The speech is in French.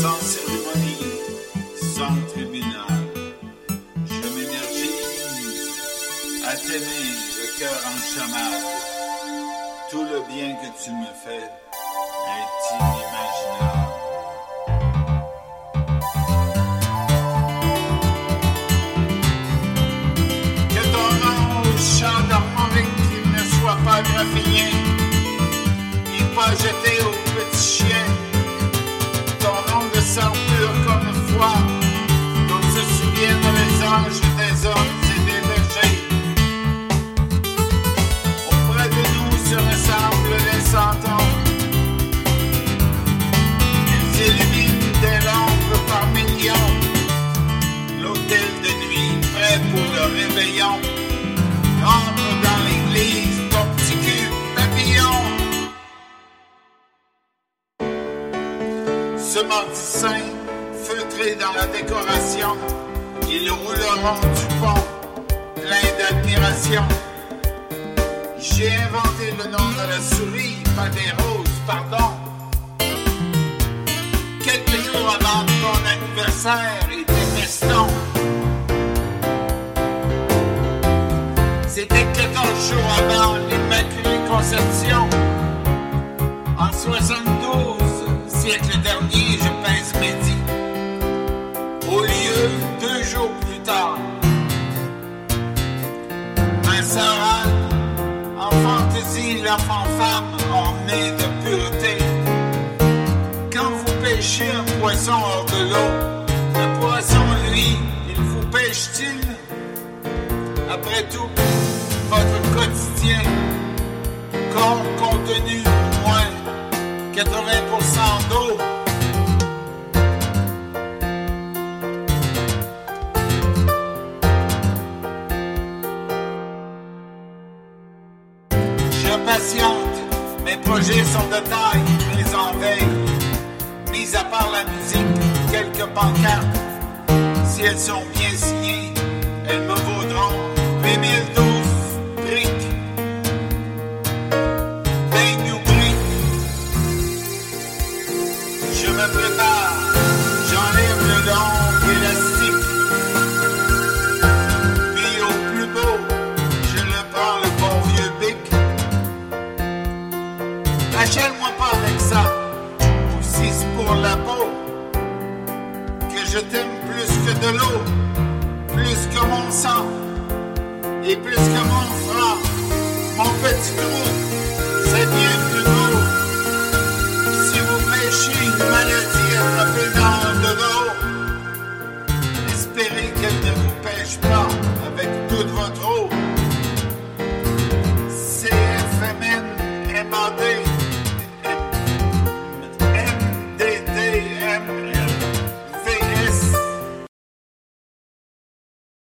sans cérémonie, sans tribunal. Je m'énergise à t'aimer le cœur en chamade. Tout le bien que tu me fais est inimaginable. Que ton nom au chant d'harmonique qu'il ne soit pas graffiné, ni pas jeté au petit chien. Ce mardi saint, feutré dans la décoration, ils rouleront du pont, plein d'admiration. J'ai inventé le nom de la souris, pas des roses, pardon. Quelques jours avant ton anniversaire et tes. C'était 14 jours avant l'Immaculée Conception. Deux jours plus tard. Sœur Anne, en fantaisie, l'enfant-femme ornée de pureté. Quand vous pêchez un poisson hors de l'eau, le poisson, lui, il vous pêche-t-il? Après tout, votre quotidien, corps contenu moins 80% d'eau. Mes projets sont de taille, mais en veille. Mis à part la musique, quelques pancartes, si elles sont bien signées, Achète-moi pas avec ça, ou si c'est pour la peau, que je t'aime plus que de l'eau, plus que mon sang, et plus que mon franc.